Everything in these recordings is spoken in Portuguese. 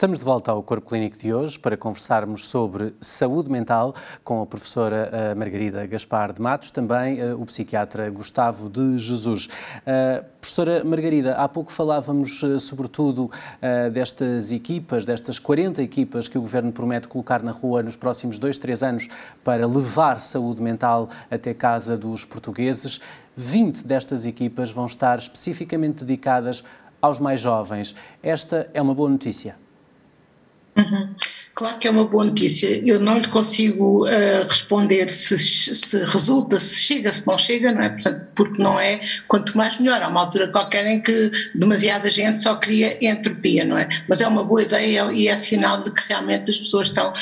Estamos de volta ao Corpo Clínico de hoje para conversarmos sobre saúde mental com a professora eh, Margarida Gaspar de Matos, também uh, o psiquiatra Gustavo de Jesus. Uh, professora Margarida, há pouco falávamos sobretudo destas equipas, destas 40 equipas que o Governo promete colocar na rua nos próximos dois, três anos para levar saúde mental até casa dos portugueses. 20 destas equipas vão estar especificamente dedicadas aos mais jovens. Esta é uma boa notícia. Uhum. Claro que é uma boa notícia. Eu não lhe consigo uh, responder se, se, resulta, se chega, se não chega, não é? Portanto, porque não é, quanto mais melhor. Há uma altura qualquer em que demasiada gente só cria entropia, não é? Mas é uma boa ideia e é sinal de que realmente as pessoas estão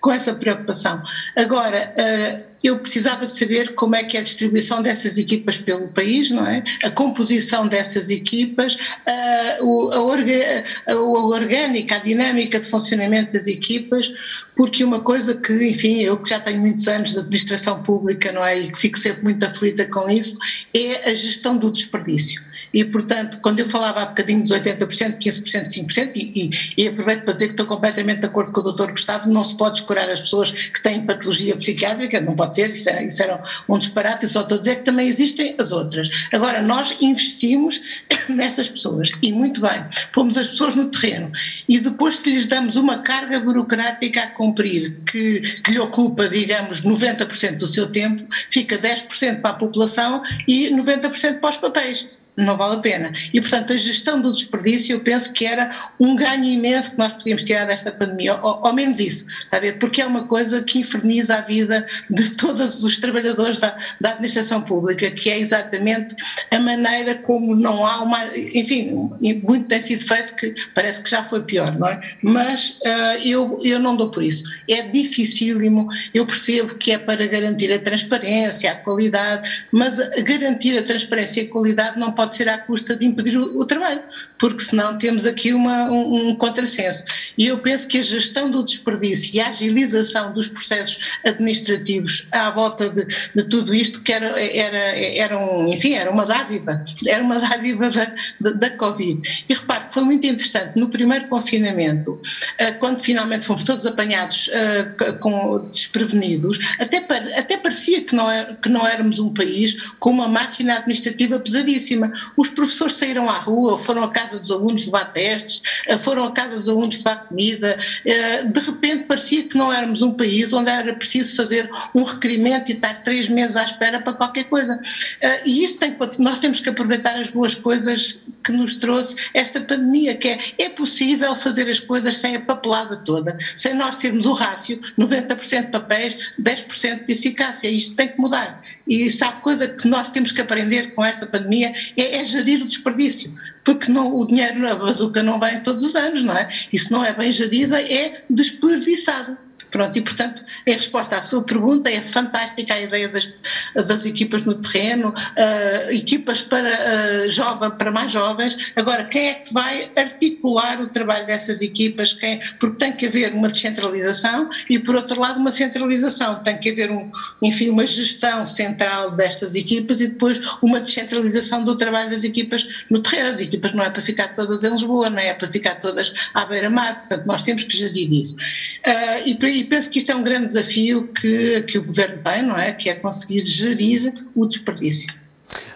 com essa preocupação. Agora, uh, eu precisava de saber como é que é a distribuição dessas equipas pelo país, não é? A composição dessas equipas, a, a, orga, a, orgânica, a dinâmica de funcionamento das equipas, porque uma coisa que, enfim, eu que já tenho muitos anos de administração pública, não é? E que fico sempre muito aflita com isso, é a gestão do desperdício. E, portanto, quando eu falava há bocadinho dos 80%, 15%, 5%, e, e, e aproveito para dizer que estou completamente de acordo com o Dr. Gustavo, não se pode escurar as pessoas que têm patologia psiquiátrica, não pode ser, isso era, isso era um disparate, eu só estou a dizer que também existem as outras. Agora, nós investimos nestas pessoas, e muito bem, pomos as pessoas no terreno, e depois se lhes damos uma carga burocrática a cumprir, que, que lhe ocupa, digamos, 90% do seu tempo, fica 10% para a população e 90% para os papéis não vale a pena. E, portanto, a gestão do desperdício, eu penso que era um ganho imenso que nós podíamos tirar desta pandemia, ou, ou menos isso, está a ver? Porque é uma coisa que inferniza a vida de todos os trabalhadores da, da administração pública, que é exatamente a maneira como não há uma. Enfim, muito tem sido feito que parece que já foi pior, não é? Mas uh, eu, eu não dou por isso. É dificílimo, eu percebo que é para garantir a transparência, a qualidade, mas garantir a transparência e a qualidade não pode ser à custa de impedir o, o trabalho, porque senão temos aqui uma, um, um contrassenso. E eu penso que a gestão do desperdício e a agilização dos processos administrativos à volta de, de tudo isto, que era, era, era, um, enfim, era uma dádiva, era uma dádiva da, da, da Covid. E repare que foi muito interessante, no primeiro confinamento, eh, quando finalmente fomos todos apanhados eh, com, desprevenidos, até, até parecia que não, é, que não éramos um país com uma máquina administrativa pesadíssima os professores saíram à rua, foram à casa dos alunos levar testes, eh, foram à casa dos alunos levar comida. Eh, de repente parecia que não éramos um país onde era preciso fazer um requerimento e estar três meses à espera para qualquer coisa. Eh, e isto tem nós temos que aproveitar as boas coisas que nos trouxe esta pandemia, que é, é possível fazer as coisas sem a papelada toda, sem nós termos o rácio, 90% de papéis, 10% de eficácia. Isto tem que mudar. E sabe coisa que nós temos que aprender com esta pandemia é, é gerir o desperdício, porque não, o dinheiro na bazuca não vem todos os anos, não é? E se não é bem gerida, é desperdiçado. Pronto, e portanto, em resposta à sua pergunta, é fantástica a ideia das, das equipas no terreno, uh, equipas para, uh, jovem, para mais jovens. Agora, quem é que vai articular o trabalho dessas equipas? Quem, porque tem que haver uma descentralização e, por outro lado, uma centralização. Tem que haver, um, enfim, uma gestão central destas equipas e depois uma descentralização do trabalho das equipas no terreno. As equipas não é para ficar todas em Lisboa, não é para ficar todas à beira-mar, portanto, nós temos que gerir isso. Uh, e, e penso que isto é um grande desafio que, que o governo tem, não é? Que é conseguir gerir o desperdício.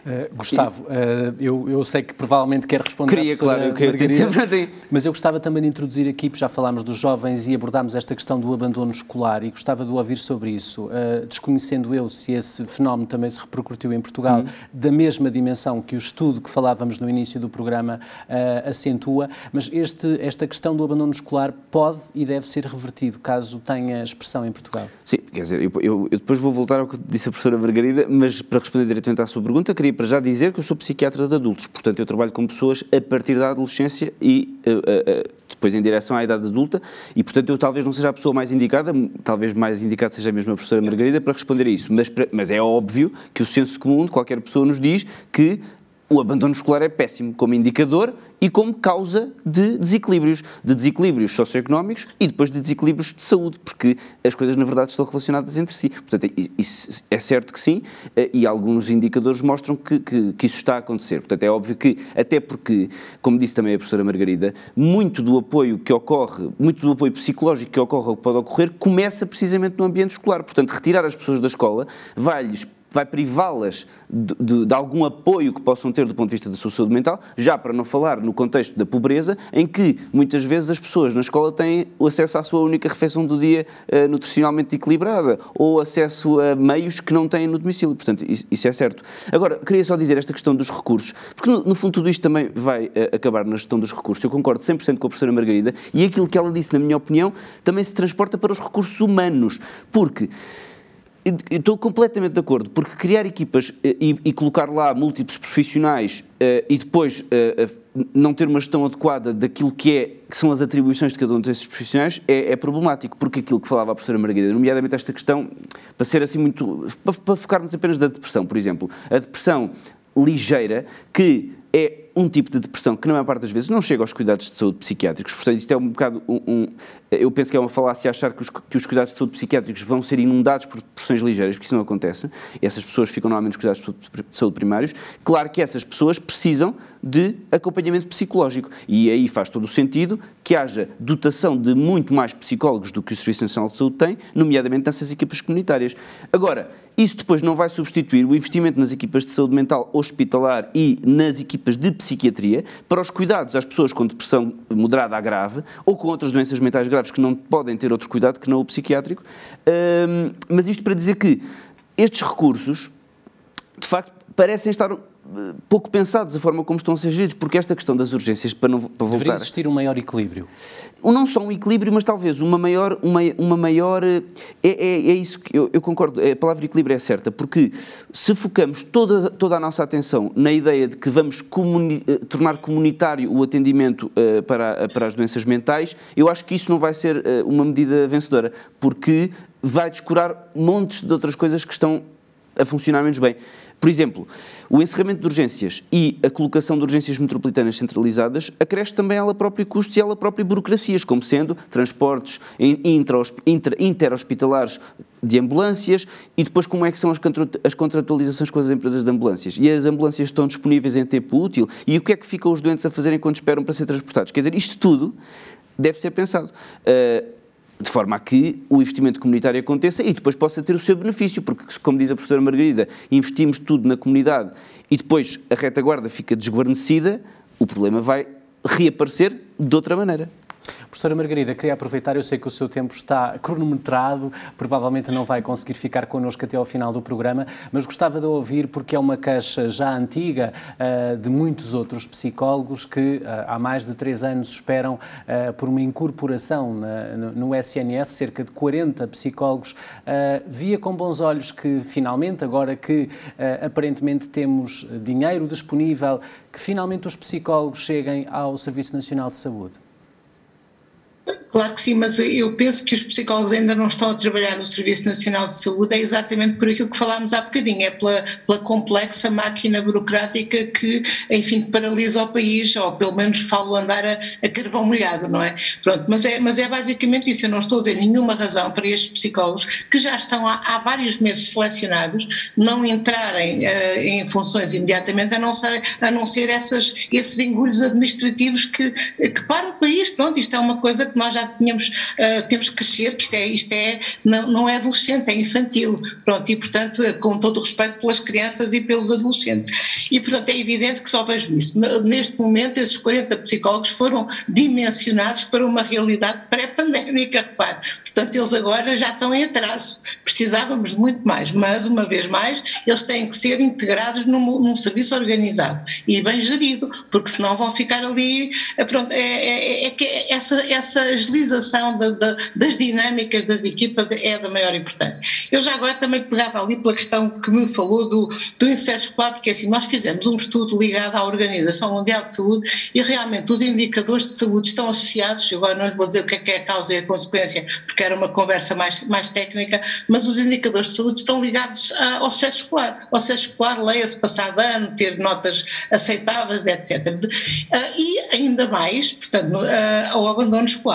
Uh, Gustavo, uh, eu, eu, sei que provavelmente quer responder Queria, claro, eu queria mas eu gostava também de introduzir aqui, porque já falámos dos jovens e abordámos esta questão do abandono escolar e gostava de ouvir sobre isso, uh, desconhecendo eu se esse fenómeno também se repercutiu em Portugal uhum. da mesma dimensão que o estudo que falávamos no início do programa acentua, mas este, esta questão do abandono escolar pode e deve ser revertido caso tenha expressão em Portugal. Sim, quer dizer, eu, eu, eu depois vou voltar ao que disse a professora Margarida, mas para responder diretamente à sua pergunta, queria para já dizer que eu sou psiquiatra de adultos, portanto eu trabalho com pessoas a partir da adolescência e uh, uh, depois em direção à idade adulta. E portanto eu talvez não seja a pessoa mais indicada, talvez mais indicada seja mesmo a professora Margarida para responder a isso, mas, mas é óbvio que o senso comum de qualquer pessoa nos diz que o abandono escolar é péssimo como indicador e como causa de desequilíbrios, de desequilíbrios socioeconómicos e depois de desequilíbrios de saúde, porque as coisas na verdade estão relacionadas entre si. Portanto, isso é certo que sim, eh, e alguns indicadores mostram que, que, que, isso está a acontecer. Portanto, é óbvio que, até porque, como disse também a professora Margarida, muito do apoio que ocorre, muito do apoio psicológico que ocorre ou que pode ocorrer, começa precisamente no ambiente escolar. Portanto, retirar as pessoas da escola vai-lhes vai privá-las de, de, de, algum apoio que possam ter do ponto de vista da sua saúde mental, já para não falar no contexto da pobreza, em que muitas vezes as pessoas na escola têm o acesso à sua única refeição do dia uh, nutricionalmente equilibrada ou acesso a meios que não têm no domicílio. Portanto, isso, isso é certo. Agora, queria só dizer esta questão dos recursos, porque no, no fundo tudo isto também vai uh, acabar na gestão dos recursos. Eu concordo 100% com a professora Margarida e aquilo que ela disse, na minha opinião, também se transporta para os recursos humanos, porque Estou completamente de acordo, porque criar equipas eh, e, e colocar lá múltiplos profissionais uh, e depois uh, não ter uma gestão adequada daquilo que, é, que são as atribuições de cada um desses profissionais é, é, problemático, porque aquilo que falava a professora Margarida, nomeadamente esta questão, para ser assim muito. para, para focarmos apenas da depressão, por exemplo, a depressão ligeira que é um tipo de depressão que, na maior parte das vezes, não chega aos cuidados de saúde psiquiátricos. Portanto, isto é um bocado um, um eu penso que é uma falácia achar que os, que os, cuidados de saúde psiquiátricos vão ser inundados por depressões ligeiras, porque isso não acontece. Essas pessoas ficam normalmente nos cuidados de saúde primários. Claro que essas pessoas precisam de acompanhamento psicológico e aí faz todo o sentido que haja dotação de muito mais psicólogos do que o Serviço Nacional de Saúde tem, nomeadamente nessas equipas comunitárias. Agora, isso depois não vai substituir o investimento nas equipas de saúde mental hospitalar e nas equipas de psiquiatria para os cuidados às pessoas com depressão moderada a grave ou com outras doenças mentais graves que não podem ter outro cuidado que não o psiquiátrico. Um, mas isto para dizer que estes recursos, de facto, parecem estar pouco pensados a forma como estão a ser geridos, porque esta questão das urgências, para, não, para voltar... Deveria existir um maior equilíbrio. Não só um equilíbrio, mas talvez uma maior... Uma, uma maior é, é, é isso que eu, eu, concordo, a palavra equilíbrio é certa, porque se focamos toda, toda a nossa atenção na ideia de que vamos comuni, eh, tornar comunitário o atendimento uh, para, para as doenças mentais, eu acho que isso não vai ser uh, uma medida vencedora, porque vai descurar montes de outras coisas que estão a funcionar menos bem. Por exemplo, o encerramento de urgências e a colocação de urgências metropolitanas centralizadas acresce também ela própria custos e ela própria burocracias, como sendo transportes interhospitalares de ambulâncias e depois como é que são as contratualizações com as empresas de ambulâncias. E as ambulâncias estão disponíveis em tempo útil e o que é que ficam os doentes a fazer enquanto esperam para ser transportados? Quer dizer, isto tudo deve ser pensado. Uh, de forma a que o investimento comunitário aconteça e depois possa ter o seu benefício, porque, como diz a professora Margarida, investimos tudo na comunidade e depois a retaguarda fica desguarnecida, o problema vai reaparecer de outra maneira. Professora Margarida, queria aproveitar, eu sei que o seu tempo está cronometrado, provavelmente não vai conseguir ficar connosco até ao final do programa, mas gostava de ouvir, porque é uma queixa já antiga uh, de muitos outros psicólogos que uh, há mais de três anos esperam uh, por uma incorporação no, SNS, cerca de 40 psicólogos. via com bons olhos que finalmente, agora que aparentemente temos dinheiro disponível, que finalmente os psicólogos cheguem ao Serviço Nacional de Saúde. Claro que sim, mas eu penso que os psicólogos ainda não estão a trabalhar no Serviço Nacional de Saúde, é exatamente por aquilo que falámos há bocadinho, é pela, pela complexa máquina burocrática que, enfim, paralisa o país, ou pelo menos falo andar a, a carvão molhado, não é? Pronto, mas é, mas é basicamente isso, eu não estou a ver nenhuma razão para estes psicólogos, que já estão há, há vários meses selecionados, não entrarem uh, em funções imediatamente, a não ser, a não ser essas, esses engulhos administrativos que, que o país, pronto, isto é uma coisa que nós já tínhamos, uh, temos que crescer, que isto é, isto é não, não é adolescente, é infantil, pronto, e portanto, com todo o respeito pelas crianças e pelos adolescentes. E portanto é evidente que só vejo isso. Neste momento, esses 40 psicólogos foram dimensionados para uma realidade pré-pandémica, repare. Portanto, eles agora já estão em atraso. Precisávamos de muito mais, mas uma vez mais, eles têm que ser integrados num, num serviço organizado e bem gerido, porque senão vão ficar ali. Pronto, é, é, é que essa, essa agilização de, de, das dinâmicas das equipas é da maior importância. Eu já agora também pegava ali pela questão que me falou do, do insucesso escolar, porque assim, nós fizemos um estudo ligado à Organização Mundial de Saúde e realmente os indicadores de saúde estão associados, eu agora não lhe vou dizer o que é, que é a causa e a consequência, porque era uma conversa mais, mais técnica, mas os indicadores de saúde estão ligados ao sucesso escolar. Ao sucesso escolar, leia-se passado ano, ter notas aceitáveis, etc. Ah, e ainda mais, portanto, ah, ao abandono escolar.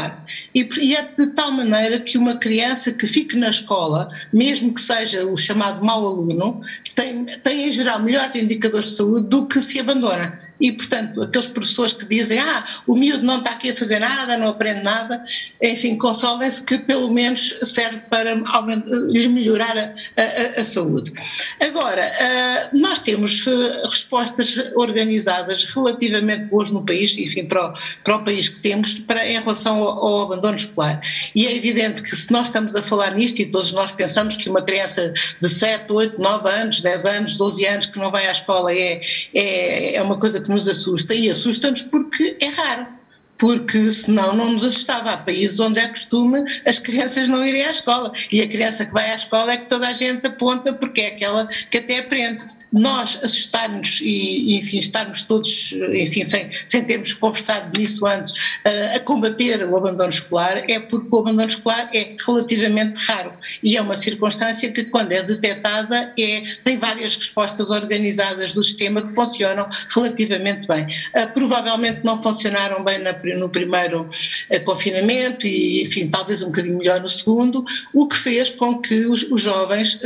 E, e é de tal maneira que uma criança que fique na escola, mesmo que seja o chamado mau aluno, tem, tem em geral melhores indicadores de saúde do que se abandona e, portanto, aqueles professores que dizem ah, o miúdo não está aqui a fazer nada, não aprende nada, enfim, consolem-se que pelo menos serve para lhe melhorar a, a, a, saúde. Agora, uh, nós temos uh, respostas organizadas relativamente boas no país, enfim, para o, para o país que temos, para, em relação ao, ao, abandono escolar. E é evidente que se nós estamos a falar nisto, e todos nós pensamos que uma criança de 7, 8, 9 anos, 10 anos, 12 anos que não vai à escola é, é, é uma coisa que que nos assusta e assusta-nos porque é raro porque senão não nos assustava. Há países onde é costume as crianças não irem à escola e a criança que vai à escola é que toda a gente aponta porque é aquela que até aprende. Nós assustarmos e, enfim, estarmos todos, enfim, sem, sem termos conversado nisso antes, uh, a combater o abandono escolar é porque o abandono escolar é relativamente raro e é uma circunstância que, quando é detectada, é, tem várias respostas organizadas do sistema que funcionam relativamente bem. Uh, provavelmente não funcionaram bem na no primeiro eh, confinamento e, enfim, talvez um bocadinho melhor no segundo, o que fez com que os, os jovens,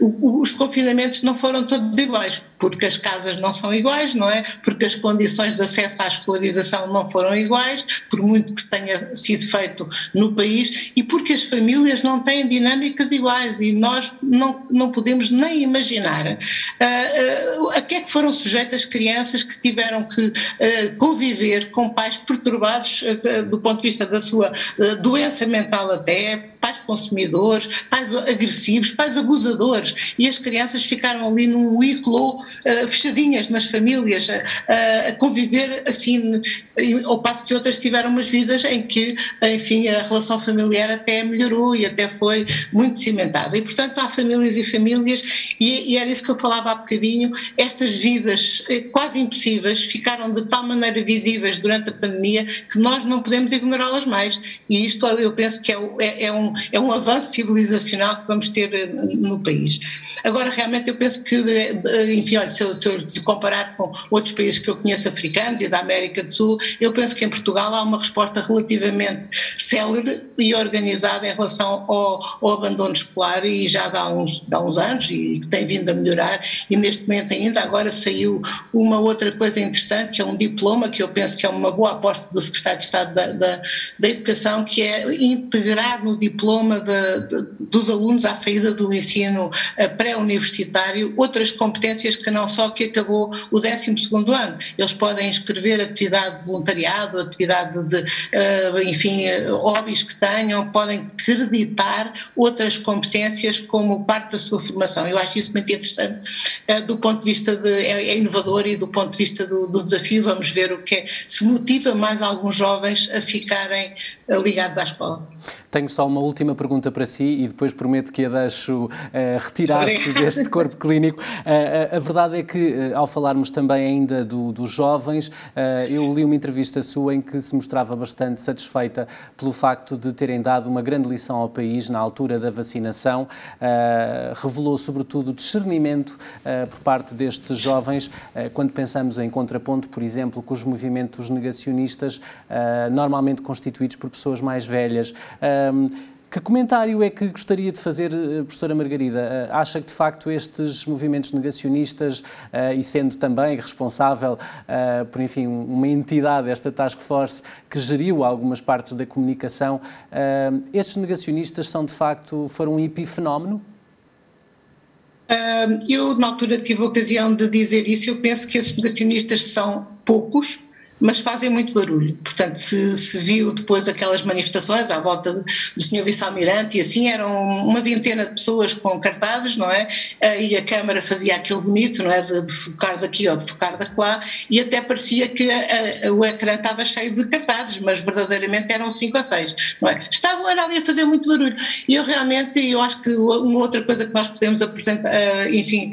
uh, os confinamentos não foram todos iguais, porque as casas não são iguais, não é? Porque as condições de acesso à escolarização não foram iguais, por muito que tenha sido feito no país, e porque as famílias não têm dinâmicas iguais e nós não, não podemos nem imaginar uh, uh, a que é que foram sujeitas crianças que tiveram que conviver com pais perturbados do ponto de vista da sua doença mental até, pais consumidores, pais agressivos, pais abusadores, e as crianças ficaram ali num ícolo, uh, fechadinhas nas famílias, a, a conviver assim, ao passo que outras tiveram umas vidas em que, enfim, a relação familiar até melhorou e até foi muito cimentada. E, portanto, há famílias e famílias, e, e era isso que eu falava há bocadinho, estas vidas quase impossíveis ficaram de tal maneira visíveis durante a pandemia que nós não podemos ignorá-las mais. E isto eu penso que é, é, é um, é um avanço civilizacional que vamos ter eh, no país. Agora, realmente, eu penso que, eh, enfim, olha, se eu, comparar com outros países que eu conheço africanos e da América do Sul, eu penso que em Portugal há uma resposta relativamente célere e organizada em relação ao, ao abandono escolar e já dá uns, dá uns anos e que tem vindo a melhorar e neste momento ainda agora saiu uma outra coisa interessante que é um diploma que eu penso que é uma boa aposta do Secretário de Estado da, da, da Educação que é integrar no diploma diploma de, de, dos alunos à saída do ensino eh, pré-universitário outras competências que não só que acabou o 12 ano. Eles podem escrever atividade de voluntariado, atividade de, uh, enfim, hobbies que tenham, podem acreditar outras competências como parte da sua formação. Eu acho isso muito interessante do ponto de vista de, é, é, inovador e do ponto de vista do, do desafio, vamos ver o que é, se motiva mais alguns jovens a ficarem ligados à escola. Tenho só uma última pergunta para si e depois prometo que a deixo uh, retirar-se deste corpo clínico. Uh, a verdade é que, ao falarmos também ainda do, dos jovens, eu li uma entrevista sua em que se mostrava bastante satisfeita pelo facto de terem dado uma grande lição ao país na altura da vacinação. revelou, sobretudo, discernimento por parte destes jovens, quando pensamos em contraponto, por exemplo, com os movimentos negacionistas, normalmente constituídos por pessoas mais velhas. Que comentário é que gostaria de fazer, eh, professora Margarida? Eh, acha que, de facto, estes movimentos negacionistas, uh, e sendo também responsável por, enfim, uma entidade, esta Task Force, que geriu algumas partes da comunicação, estes negacionistas são, de facto, foram um epifenómeno? eu, na altura, tive a ocasião de dizer isso. Eu penso que esses negacionistas são poucos, mas fazem muito barulho. Portanto, se, se viu depois aquelas manifestações à volta do Sr. Vice-Almirante e assim, eram uma vintena de pessoas com cartazes, não é? E a Câmara fazia aquilo bonito, não é? De, de focar daqui ou de focar lá e até parecia que a, a, o ecrã estava cheio de cartazes, mas verdadeiramente eram cinco ou seis, não é? Estavam ali a fazer muito barulho. E eu realmente, eu acho que uma outra coisa que nós podemos apresentar, enfim,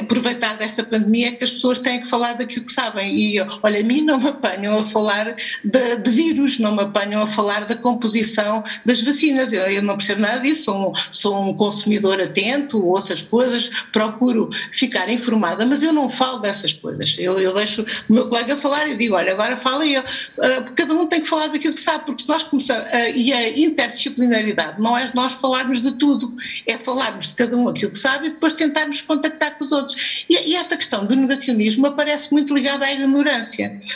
aproveitar desta pandemia é que as pessoas têm que falar daquilo que sabem. E olha, a mim não me apanham a falar de, de vírus, não me apanham a falar da composição das vacinas. Eu, eu não percebo nada disso, sou um, sou um consumidor atento, ouço as coisas, procuro ficar informada, mas eu não falo dessas coisas. Eu, eu deixo o meu colega falar e digo, olha, agora fala ele. Uh, cada um tem que falar daquilo que sabe, porque se nós começamos, uh, e a interdisciplinaridade não é nós falarmos de tudo, é falarmos de cada um aquilo que sabe e depois tentarmos contactar com os outros. E, e esta questão do negacionismo aparece muito ligada à ignorância.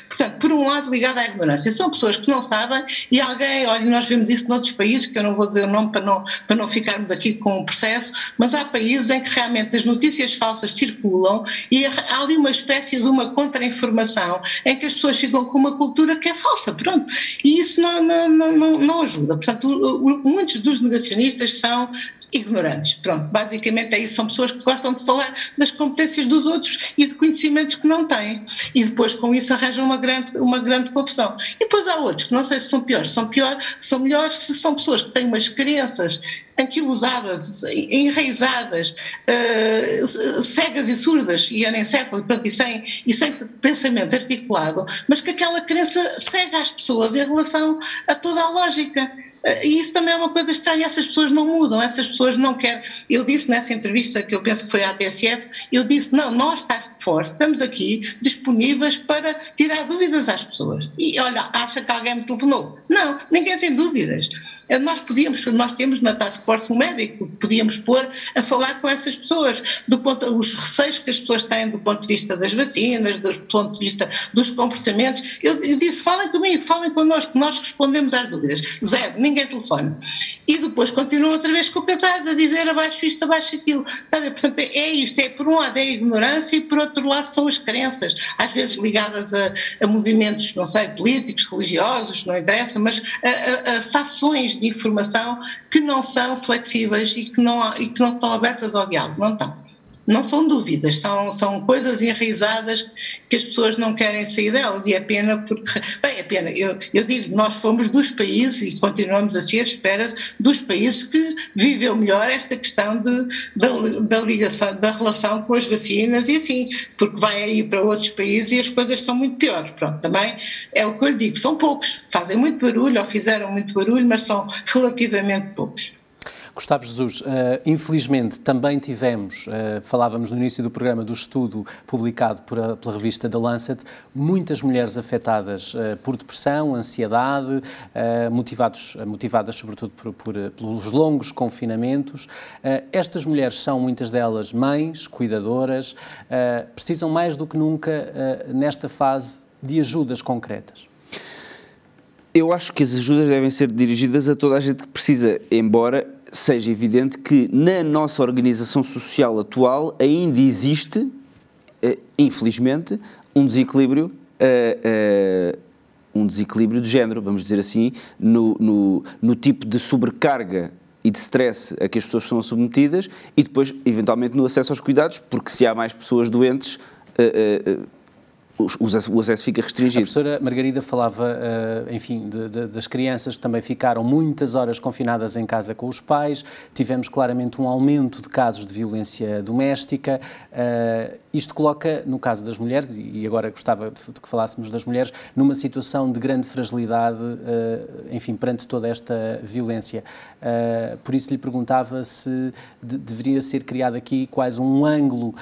Portanto, por um lado, ligada à ignorância. São pessoas que não sabem e alguém, olha, nós vemos isso noutros países, que eu não vou dizer o nome para não, para não ficarmos aqui com o processo, mas há países em que realmente as notícias falsas circulam e há ali uma espécie de uma contra-informação em que as pessoas ficam com uma cultura que é falsa, pronto. E isso não, não, não, não ajuda. Portanto, muitos dos negacionistas são ignorantes. Pronto, basicamente é isso. São pessoas que gostam de falar das competências dos outros e de conhecimentos que não têm. E depois com isso arranjam uma grande, uma grande confusão. E depois há outros que não sei se são piores, são piores, são melhores se são pessoas que têm umas crenças anquilosadas, enraizadas, uh, cegas e surdas e anencéfalas, e sem, e sem pensamento articulado, mas que aquela crença cega as pessoas em relação a toda a lógica. E isso também é uma coisa estranha, essas pessoas não mudam, essas pessoas não querem. Eu disse nessa entrevista, que eu penso que foi à TSF, eu disse: não, nós, Task Force, estamos aqui disponíveis para tirar dúvidas às pessoas. E olha, acha que alguém me telefonou? Não, ninguém tem dúvidas. Eh, nós podíamos, nós temos na Task Force um médico, podíamos pôr a falar com essas pessoas, do ponto, os receios que as pessoas têm do ponto de vista das vacinas, do ponto de vista dos comportamentos. Eu, eu disse, falem comigo, falem connosco, nós respondemos às dúvidas. Zero, ninguém telefona. E depois continuam outra vez com o cartaz a dizer abaixo isto, abaixo aquilo. Está Portanto, é, é isto, é por um lado é a ignorância e por outro lado são as crenças, às vezes ligadas a, a movimentos, não sei, políticos, religiosos, não interessa, mas a, a, a fações de informação que não são flexíveis e que não, e que não estão abertas ao diálogo, não estão não são dúvidas, são, são coisas enraizadas que as pessoas não querem sair delas e é pena porque, bem, é pena, eu, eu digo, nós fomos dos países e continuamos a ser, espera-se, dos países que viveu melhor esta questão de, da, da ligação, da relação com as vacinas e assim, porque vai aí para outros países e as coisas são muito piores, pronto, também é o que eu lhe digo, são poucos, fazem muito barulho ou fizeram muito barulho, mas são relativamente poucos. Gustavo Jesus, uh, infelizmente também tivemos, uh, falávamos no início do programa do estudo publicado por a, pela revista The Lancet, muitas mulheres afetadas uh, por depressão, ansiedade, motivados, motivadas sobretudo por, por, pelos longos confinamentos. estas mulheres são muitas delas mães, cuidadoras, precisam mais do que nunca nesta fase de ajudas concretas. Eu acho que as ajudas devem ser dirigidas a toda a gente que precisa, embora seja evidente que na nossa organização social atual ainda existe, eh, infelizmente, um desequilíbrio, eh, eh, um desequilíbrio de género, vamos dizer assim, no, no, no tipo de sobrecarga e de stress a que as pessoas são submetidas e depois, eventualmente, no acesso aos cuidados, porque se há mais pessoas doentes o acesso fica restringido. A professora Margarida falava, eh, enfim, de, de, das crianças que também ficaram muitas horas confinadas em casa com os pais, tivemos claramente um aumento de casos de violência doméstica. Isto coloca, no caso das mulheres, e agora gostava de, que falássemos das mulheres, numa situação de grande fragilidade, uh, enfim, perante toda esta violência. Uh, por isso lhe perguntava se de, deveria ser criado aqui quase um ângulo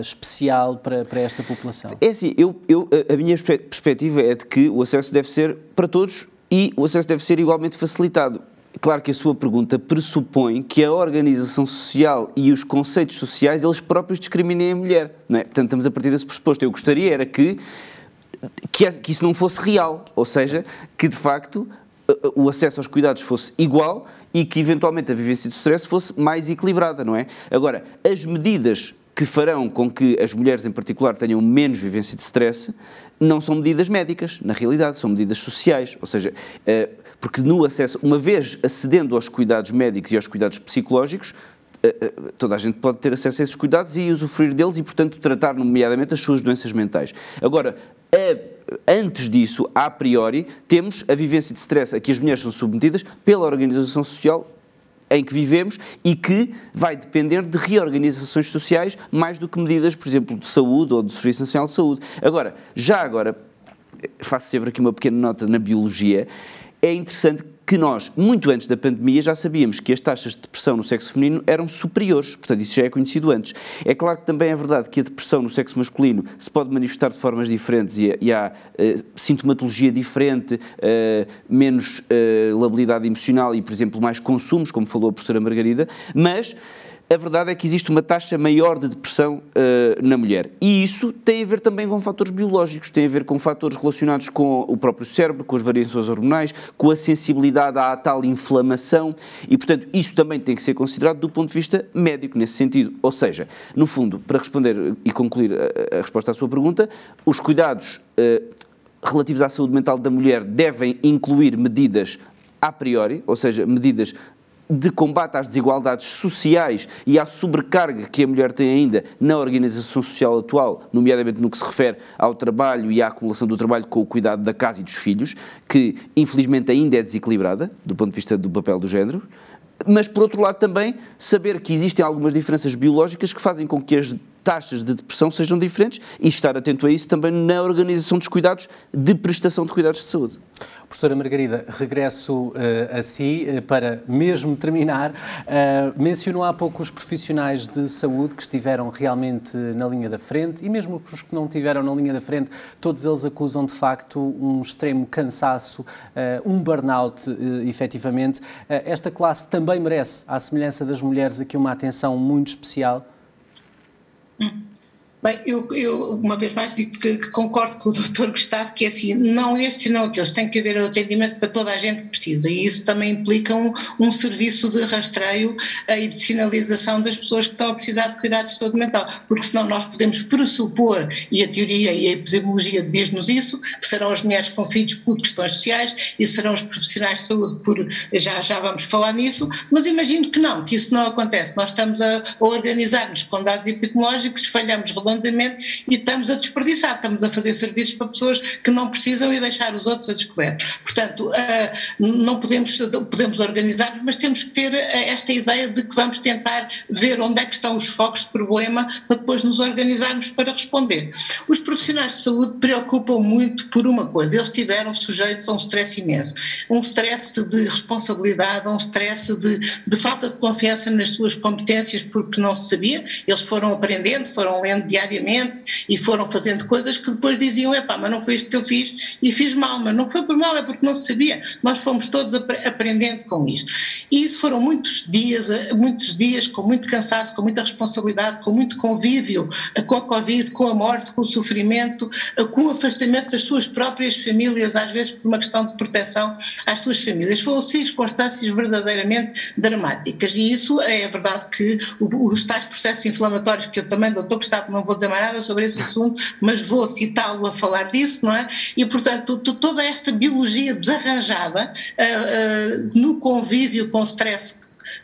especial para, para esta população. É assim, eu, eu, a minha perspectiva é de que o acesso deve ser para todos e o acesso deve ser igualmente facilitado. Claro que a sua pergunta pressupõe que a organização social e os conceitos sociais eles próprios discriminem a mulher, não é? Portanto, estamos a partir desse pressuposto. Eu gostaria era que, que, que isso não fosse real, ou seja, que de facto o acesso aos cuidados fosse igual e que eventualmente a vivência de stress fosse mais equilibrada, não é? Agora, as medidas que farão com que as mulheres, em particular, tenham menos vivência de stress, não são medidas médicas, na realidade, são medidas sociais. Ou seja, eh, porque no acesso, uma vez acedendo aos cuidados médicos e aos cuidados psicológicos, eh, eh, toda a gente pode ter acesso a esses cuidados e usufruir deles e, portanto, tratar, nomeadamente, as suas doenças mentais. Agora, antes disso, a priori, temos a vivência de stress a que as mulheres são submetidas pela organização social em que vivemos e que vai depender de reorganizações sociais mais do que medidas, por exemplo, de saúde ou do Serviço Nacional de Saúde. Agora, já agora, faço sempre aqui uma pequena nota na biologia, é interessante que nós, muito antes da pandemia, já sabíamos que as taxas de depressão no sexo feminino eram superiores, portanto, isso já é conhecido antes. É claro que também é verdade que a depressão no sexo masculino se pode manifestar de formas diferentes e, e há uh, sintomatologia diferente, uh, menos uh, labilidade emocional e, por exemplo, mais consumos, como falou a professora Margarida, mas a verdade é que existe uma taxa maior de depressão uh, na mulher. E isso tem a ver também com fatores biológicos, tem a ver com fatores relacionados com o próprio cérebro, com as variações hormonais, com a sensibilidade à tal inflamação e, portanto, isso também tem que ser considerado do ponto de vista médico, nesse sentido. Ou seja, no fundo, para responder e concluir a, a resposta à sua pergunta, os cuidados uh, relativos à saúde mental da mulher devem incluir medidas a priori, ou seja, medidas de combate às desigualdades sociais e à sobrecarga que a mulher tem ainda na organização social atual, nomeadamente no que se refere ao trabalho e à acumulação do trabalho com o cuidado da casa e dos filhos, que infelizmente ainda é desequilibrada do ponto de vista do papel do género, mas por outro lado também saber que existem algumas diferenças biológicas que fazem com que as taxas de depressão sejam diferentes e estar atento a isso também na organização dos cuidados de prestação de cuidados de saúde. Professora Margarida, regresso uh, a si uh, para mesmo terminar. Uh, mencionou há pouco os profissionais de saúde que estiveram realmente na linha da frente e mesmo os que não estiveram na linha da frente, todos eles acusam de facto um extremo cansaço, um burnout, efetivamente. esta classe também merece, à semelhança das mulheres, aqui uma atenção muito especial? Bem, eu, eu, uma vez mais digo que, que, concordo com o doutor Gustavo, que é assim, não estes não aqueles, tem que haver atendimento para toda a gente que precisa e isso também implica um, um serviço de rastreio uh, e de sinalização das pessoas que estão a precisar de cuidados de saúde mental, porque senão nós podemos pressupor, e a teoria e a epidemiologia diz-nos isso, que serão as mulheres com filhos por questões sociais e serão os profissionais de saúde por, já, já vamos falar nisso, mas imagino que não, que isso não acontece, nós estamos a, a organizar-nos com dados epidemiológicos, falhamos redondamente redondamente e estamos a desperdiçar, estamos a fazer serviços para pessoas que não precisam e deixar os outros a descoberto. Portanto, ah, não podemos, podemos organizar, mas temos que ter ah, esta ideia de que vamos tentar ver onde é que estão os focos de problema para depois nos organizarmos para responder. Os profissionais de saúde preocupam muito por uma coisa, eles estiveram sujeitos a um stress imenso, um stress de responsabilidade, um stress de, de falta de confiança nas suas competências porque não se sabia, eles foram aprendendo, foram lendo diariamente diariamente e foram fazendo coisas que depois diziam, epá, mas não foi isto que eu fiz e fiz mal, mas não foi por mal, é porque não se sabia. Nós fomos todos ap aprendendo com isto. E isso foram muitos dias, muitos dias com muito cansaço, com muita responsabilidade, com muito convívio com a Covid, com a morte, com o sofrimento, com o afastamento das suas próprias famílias, às vezes por uma questão de proteção às suas famílias. Foram circunstâncias verdadeiramente dramáticas e isso é verdade que os tais processos inflamatórios que eu também, doutor Gustavo, não vou vou dizer mais nada sobre esse assunto, mas vou citá-lo a falar disso, não é? E, portanto, toda esta biologia desarranjada uh, uh, no convívio com stress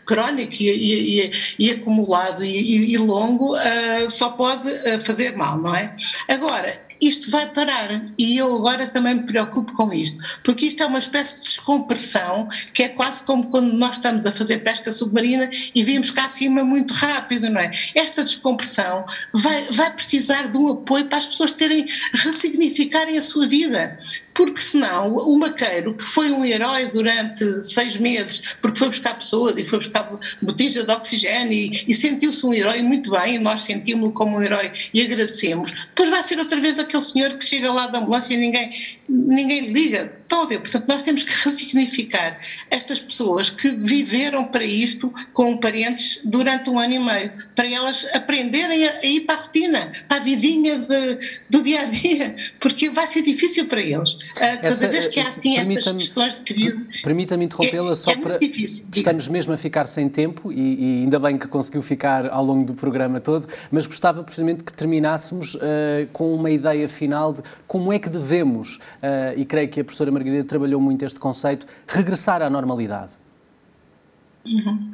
crónico e, e, e acumulado e, e longo uh, só pode fazer mal, não é? Agora, isto vai parar. E eu agora também me preocupo com isto, porque isto é uma espécie de descompressão que é quase como quando nós estamos a fazer pesca submarina e vimos cá acima muito rápido, não é? Esta descompressão vai, vai precisar de um apoio para as pessoas terem, ressignificarem a sua vida porque senão o Maqueiro, que foi um herói durante seis meses, porque foi buscar pessoas e foi buscar botijas de oxigênio e, e sentiu-se um herói muito bem, e nós sentimos-lo como um herói e agradecemos, depois vai ser outra vez aquele senhor que chega lá da ambulância e ninguém, ninguém liga. Estão a ver? Portanto, nós temos que ressignificar estas pessoas que viveram para isto com parentes durante um ano e meio, para elas aprenderem a, a ir para a rotina, para a vidinha de, do dia a dia, porque vai ser difícil para eles. Cada Essa, vez que há assim estas questões de crise. Permita-me interrompê-la é, só é para. Difícil, estamos mesmo a ficar sem tempo e, e, ainda bem que conseguiu ficar ao longo do programa todo, mas gostava precisamente que terminássemos uh, com uma ideia final de como é que devemos, uh, e creio que a professora Margarida trabalhou muito este conceito, regressar à normalidade. Uhum.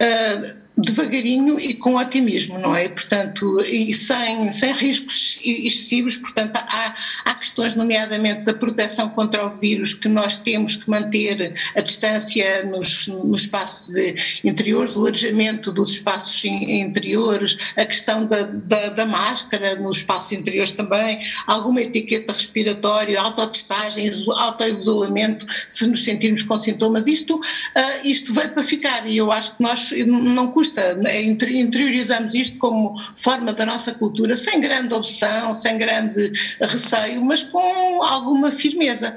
Uh, devagarinho e com otimismo, não é? Portanto, e sem, sem riscos excessivos, portanto, há, há questões, nomeadamente, da proteção contra o vírus, que nós temos que manter a distância nos, nos espaços interiores, o alejamento dos espaços interiores, a questão da, da, da máscara nos espaços interiores também, alguma etiqueta respiratória, autotestagem, autoisolamento, se nos sentirmos com sintomas, isto, uh, isto veio para ficar e eu acho que nós não custa custa, né? interiorizamos isto como forma da nossa cultura, sem grande obsessão, sem grande receio, mas com alguma firmeza.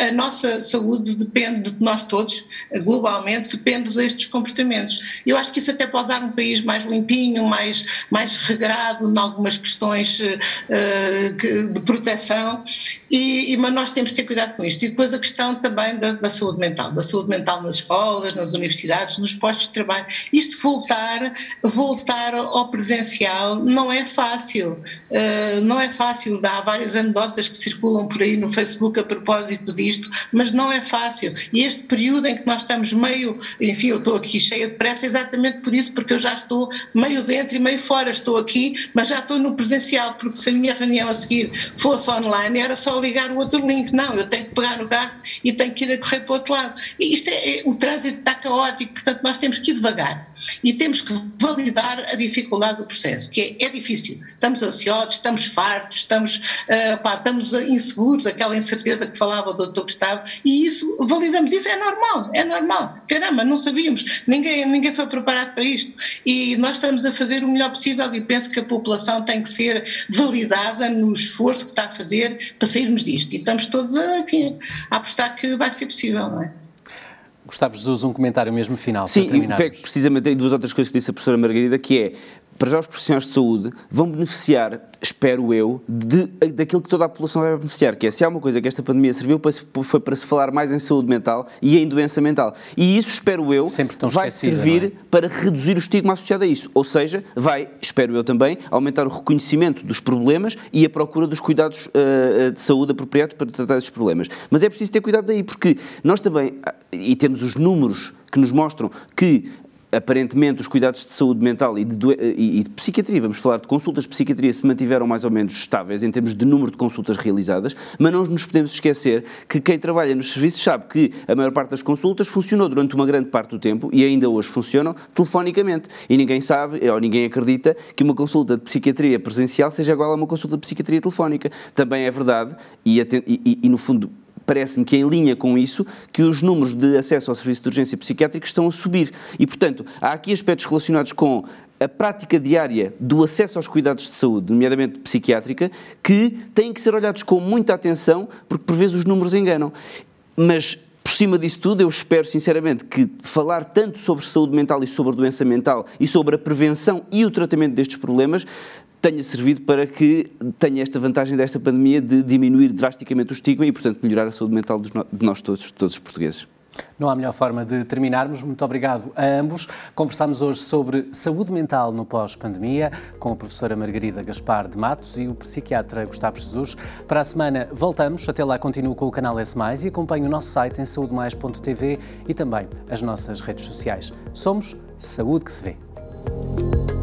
A, nossa saúde depende de nós todos, globalmente, depende destes comportamentos. Eu acho que isso até pode dar um país mais limpinho, mais, mais regrado em algumas questões uh, de proteção, e, e, mas nós temos que ter cuidado com isto. E depois a questão também da, da saúde mental, da saúde mental nas escolas, nas universidades, nos postos de trabalho. Isto voltar, voltar ao presencial não é fácil, uh, não é fácil, há várias anedotas que circulam por aí no Facebook a propósito disto, mas não é fácil. E este período em que nós estamos meio, enfim, eu estou aqui cheia de pressa exatamente por isso, porque eu já estou meio dentro e meio fora, estou aqui, mas já estou no presencial, porque se a minha reunião a seguir fosse online era só ligar o outro link, não, eu tenho que pegar no carro e tenho que ir a correr para o outro lado. E isto é, é o trânsito está caótico, portanto nós temos que ir devagar. E e temos que validar a dificuldade do processo, que é, é difícil. Estamos ansiosos, estamos fartos, estamos, uh, pá, estamos inseguros, aquela incerteza que falava o doutor Gustavo, e isso, validamos isso, é normal, é normal. Caramba, não sabíamos, ninguém, ninguém foi preparado para isto. E nós estamos a fazer o melhor possível e penso que a população tem que ser validada no esforço que está a fazer para sairmos disto. E estamos todos a, enfim, a apostar que vai ser possível, não é? Gustavo Jesus, um comentário mesmo final. Sim, e pego precisamente em duas outras coisas que disse a professora Margarida, que é para já os profissionais de saúde vão beneficiar, espero eu, de, daquilo que toda a população vai beneficiar, que é se há uma coisa que esta pandemia serviu foi para se falar mais em saúde mental e em doença mental. E isso, espero eu, vai servir é? para reduzir o estigma associado a isso. Ou seja, vai, espero eu também, aumentar o reconhecimento dos problemas e a procura dos cuidados uh, de saúde apropriados para tratar esses problemas. Mas é preciso ter cuidado daí, porque nós também, e temos os números que nos mostram que aparentemente os cuidados de saúde mental e de, e, de, psiquiatria, vamos falar de consultas de psiquiatria, se mantiveram mais ou menos estáveis em termos de número de consultas realizadas, mas não nos podemos esquecer que quem trabalha nos serviços sabe que a maior parte das consultas funcionou durante uma grande parte do tempo e ainda hoje funcionam telefonicamente. E ninguém sabe, ou ninguém acredita, que uma consulta de psiquiatria presencial seja igual a uma consulta de psiquiatria telefónica. Também é verdade, e, e, e no fundo parece-me que em linha com isso, que os números de acesso ao serviço de urgência psiquiátrica estão a subir. E, portanto, há aqui aspectos relacionados com a prática diária do acesso aos cuidados de saúde, nomeadamente psiquiátrica, que têm que ser olhados com muita atenção, porque por vezes os números enganam. Mas por cima disso tudo, eu espero sinceramente que falar tanto sobre saúde mental e sobre doença mental e sobre a prevenção e o tratamento destes problemas tenha servido para que tenha esta vantagem desta pandemia de diminuir drasticamente o estigma e, portanto, melhorar a saúde mental de nós todos, todos os portugueses. Não há melhor forma de terminarmos. Muito obrigado a ambos. Conversámos hoje sobre saúde mental no pós-pandemia com a professora Margarida Gaspar de Matos e o psiquiatra Gustavo Jesus. Para a semana voltamos. Até lá continuo com o canal S+, e acompanhe o nosso site em saudemais.tv e também as nossas redes sociais. Somos Saúde que se vê.